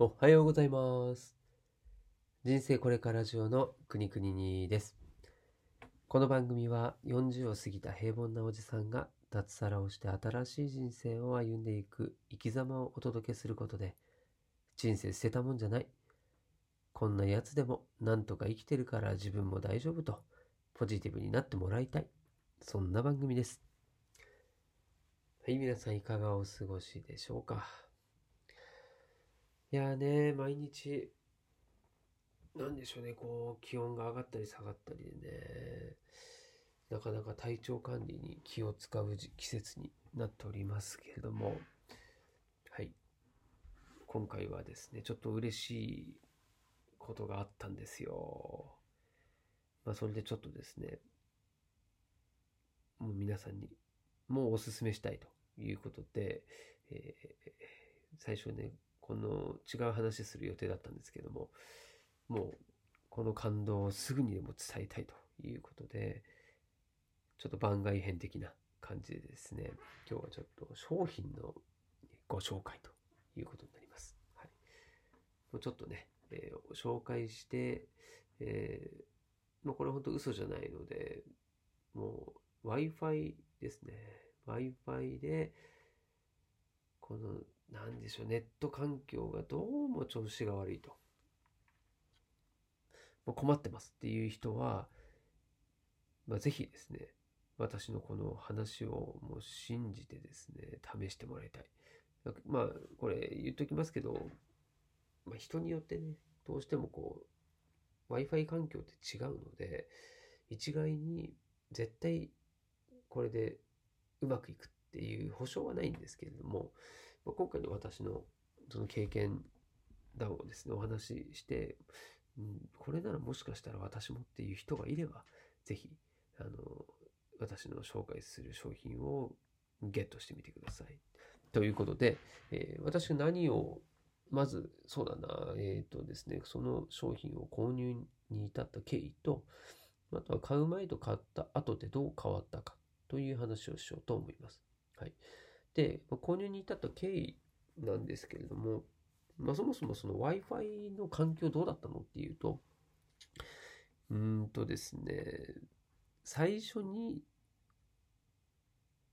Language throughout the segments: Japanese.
おはようございます。人生これからジオのくにくににです。この番組は40を過ぎた平凡なおじさんが脱サラをして新しい人生を歩んでいく生き様をお届けすることで人生捨てたもんじゃない。こんなやつでもなんとか生きてるから自分も大丈夫とポジティブになってもらいたい。そんな番組です。はい、皆さんいかがお過ごしでしょうか。いやね、毎日、なんでしょうね、こう、気温が上がったり下がったりでね、なかなか体調管理に気を使う季節になっておりますけれども、はい。今回はですね、ちょっと嬉しいことがあったんですよ。まあ、それでちょっとですね、もう皆さんにもうおすすめしたいということで、えー最初ね、この違う話する予定だったんですけども、もうこの感動をすぐにでも伝えたいということで、ちょっと番外編的な感じでですね、今日はちょっと商品のご紹介ということになります。はい。もうちょっとね、えー紹介して、えーもうこれ本当嘘じゃないので、もう Wi-Fi ですね。Wi-Fi で、この、なんでしょう、ネット環境がどうも調子が悪いと。もう困ってますっていう人は、まあ、ぜひですね、私のこの話をもう信じてですね、試してもらいたい。まあ、これ言っときますけど、まあ、人によってね、どうしてもこう、Wi-Fi 環境って違うので、一概に絶対これでうまくいくっていう保証はないんですけれども、まあ今回の私のその経験談をですね、お話しして、うん、これならもしかしたら私もっていう人がいれば、ぜひ、あの、私の紹介する商品をゲットしてみてください。ということで、えー私が何を、まず、そうだな、えっ、とですね、その商品を購入に至った経緯と、あとは買う前と買った後でどう変わったかという話をしようと思います。はい。で、まあ購入に至った経緯なんですけれども、まあ、そもそもその Wi-Fi の環境どうだったのっていうと、うんとですね、最初に、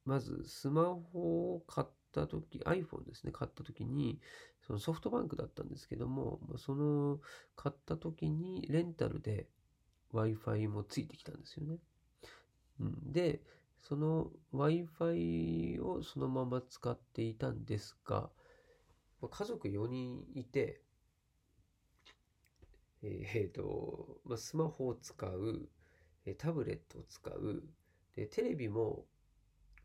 まずスマホを買ったとき、iPhone ですね、買ったときに、そのソフトバンクだったんですけども、その買ったときにレンタルで Wi-Fi もついてきたんですよね。うん、で、その Wi-Fi をそのまま使っていたんですが、家族4人いて、えーえーと、ま、スマホを使う、タブレットを使う、で、テレビも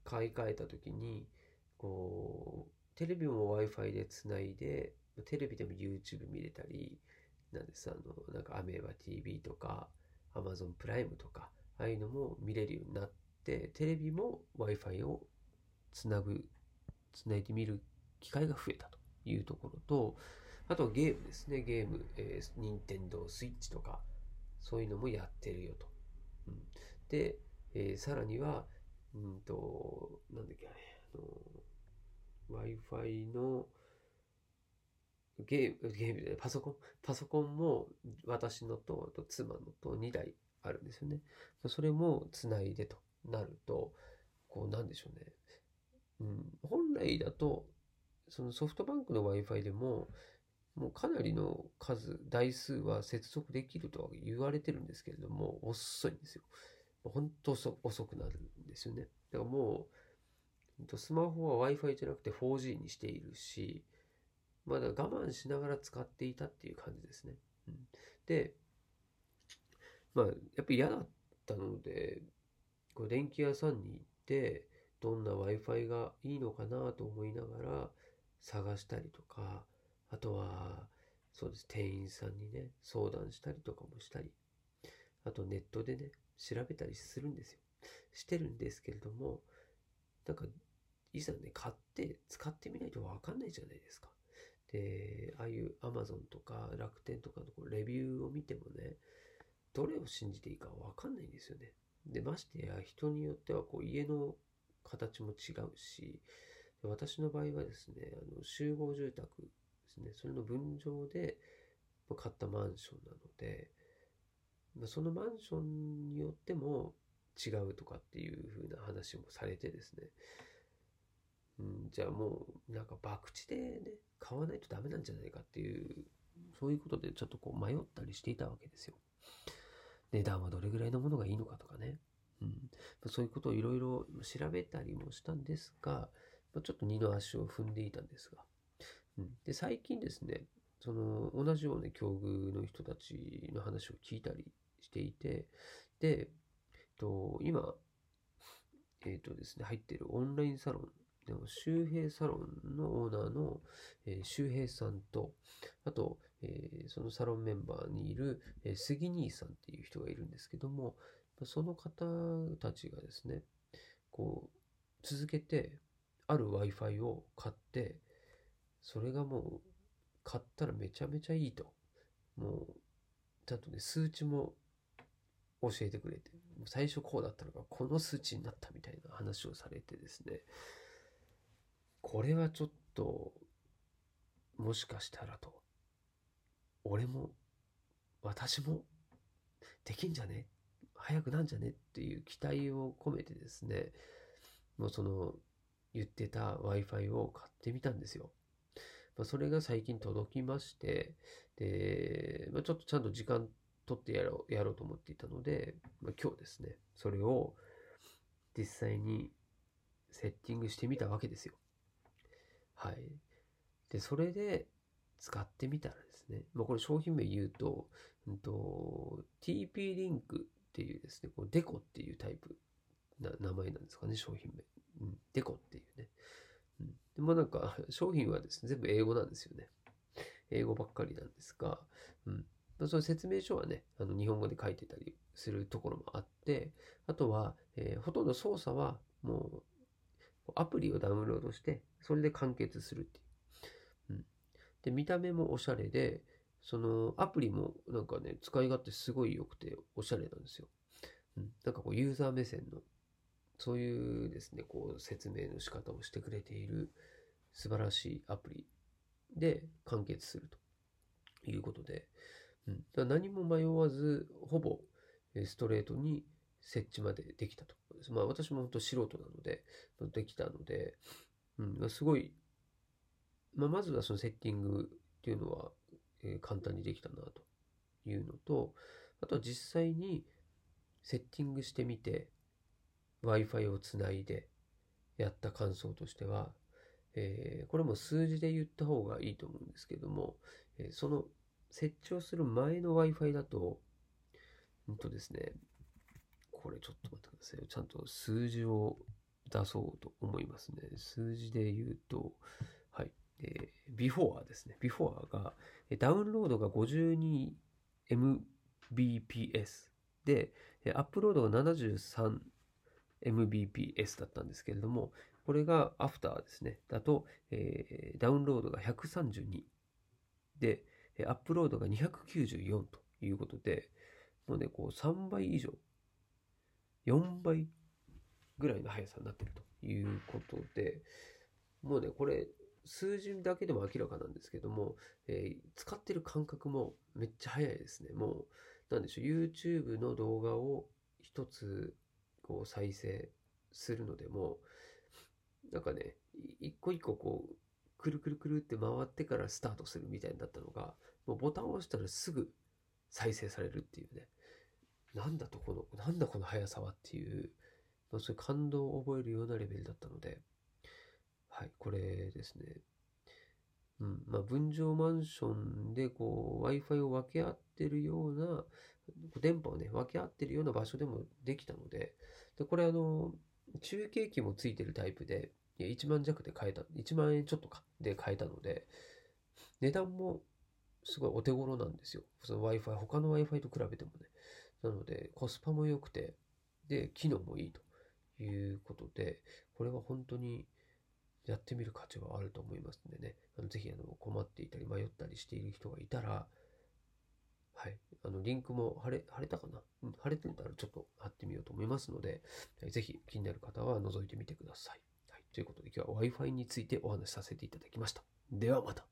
買い替えたときに、こう、テレビも Wi-Fi でつないで、テレビでも YouTube 見れたり、なんです、あの、なんかアメーバ TV とか、Amazon プライムとか、ああいうのも見れるようになってて、テレビも Wi-Fi をつなぐ、つないで見る機会が増えたというところと、あとゲームですね、ゲーム、えー、任天堂 Switch とか、そういうのもやってるよと。うん、で、えーさらには、うんと、なんだっけ、あれ、あの、Wi-Fi のゲーム、ゲームでパソコン、パソコンも私のと、あと妻のと2台あるんですよね。それもつないでとなると、こうなんでしょうね。うん、本来だと、そのソフトバンクの Wi-Fi でも、もうかなりの数、台数は接続できるとは言われてるんですけれども、遅いんですよ。本当遅遅くなるんですよね。だからもう、スマホは Wi-Fi じゃなくて 4G にしているし、まだ我慢しながら使っていたっていう感じですね。うん、で、まあ、やっぱり嫌だったので、こう電気屋さんに行って、どんな Wi-Fi がいいのかなと思いながら探したりとか、あとは、そうです、店員さんにね、相談したりとかもしたり、あとネットでね、調べたりするんですよ。してるんですけれども、なんか、いざね、買って使ってみないとわかんないじゃないですか。で、ああいう Amazon とか楽天とかのこうレビューを見てもね、どれを信じていいかわかんないんですよね。で、ましてや人によってはこう家の形も違うし、私の場合はですね、あの集合住宅、ですね。それの分譲で買ったマンションなので、そのマンションによっても違うとかっていう風な話もされてですね。うん、じゃあもうなんか博打でね、買わないとダメなんじゃないかっていう、そういうことでちょっとこう迷ったりしていたわけですよ。値段はどれぐらいのものがいいのかとかね。うん、そういうことをいろいろ調べたりもしたんですが、ちょっと二の足を踏んでいたんですが。うん、で、最近ですね、その同じような境遇の人たちの話を聞いたりしていて、で、えっと、今、えっとですね、入っているオンラインサロンでも周平サロンのオーナーの、えー、周平さんと、あと、えー、そのサロンメンバーにいる、えー、杉兄さんっていう人がいるんですけども、その方たちがですね、こう、続けて、ある Wi-Fi を買って、それがもう、買ったらめちゃめちゃいいと。もう、ちゃんとね、数値も教えてくれて、最初こうだったのが、この数値になったみたいな話をされてですね、これはちょっと、もしかしたらと、俺も、私も、できんじゃね？早くなんじゃね？っていう期待を込めてですね、もうその、言ってた Wi-Fi を買ってみたんですよ。まあ、それが最近届きまして、で、まあ、ちょっとちゃんと時間取ってやろう、やろうと思っていたので、まあ、今日ですね、それを実際にセッティングしてみたわけですよ。はい。で、それで使ってみたらですね、まあ、これ商品名言うと、うんと、TP リンクっていうですね、こうデコっていうタイプな名前なんですかね、商品名。うん、デコっていうね。うん、でもなんか、商品はですね、全部英語なんですよね。英語ばっかりなんですが、うんま。その説明書はね、あの日本語で書いてたりするところもあって、あとは、えー、ほとんど操作はもうアプリをダウンロードして、それで完結するっていう。うん。で、見た目もおしゃれで、そのアプリもなんかね、使い勝手すごい良くておしゃれなんですよ。うん。なんかこうユーザー目線の、そういうですね、こう説明の仕方をしてくれている素晴らしいアプリで完結するということで、うん。何も迷わず、ほぼストレートに設置までできたと。まあ私も本当素人なので、できたので、うん、まあすごい、まあまずはそのセッティングっていうのは、えー、簡単にできたなというのと、あとは実際にセッティングしてみて、Wi-Fi をつないでやった感想としては、えー、これも数字で言った方がいいと思うんですけども、えー、その設置をする前の Wi-Fi だと、うんとですね、これちょっと待ってください。ちゃんと数字を出そうと思いますね。数字で言うと、はい。えー、ビフォーですね。ビフォーが、ダウンロードが 52mbps で、アップロードが 73mbps だったんですけれども、これがアフターですね。だと、えー、ダウンロードが132で、アップロードが294ということで、もうね、こう3倍以上4倍ぐらいの速さになってるということで、もうね、これ、数字だけでも明らかなんですけども、えー、使ってる感覚もめっちゃ速いですね。もう、なんでしょう、YouTube の動画を一つ、こう、再生するのでも、なんかね、一個一個こう、くるくるくるって回ってからスタートするみたいになったのが、もうボタンを押したらすぐ再生されるっていうね。なんだとこの、なんだこの速さはっていう、そういう感動を覚えるようなレベルだったので、はい、これですね。うん、まあ、分譲マンションで、こう、Wi-Fi を分け合ってるような、電波をね、分け合ってるような場所でもできたので、で、これあの、中継機もついてるタイプで、いや、1万弱で買えた、1万円ちょっとか、で買えたので、値段もすごいお手頃なんですよ。その Wi-Fi、他の Wi-Fi と比べてもね。なので、コスパも良くて、で、機能もいいということで、これは本当にやってみる価値はあると思いますんでね、あのぜひあの困っていたり迷ったりしている人がいたら、はい。あの、リンクも貼れ、貼れたかな？うん、貼れてたらちょっと貼ってみようと思いますので、ぜひ気になる方は覗いてみてください。はい。ということで今日は Wi-Fi についてお話しさせていただきました。ではまた。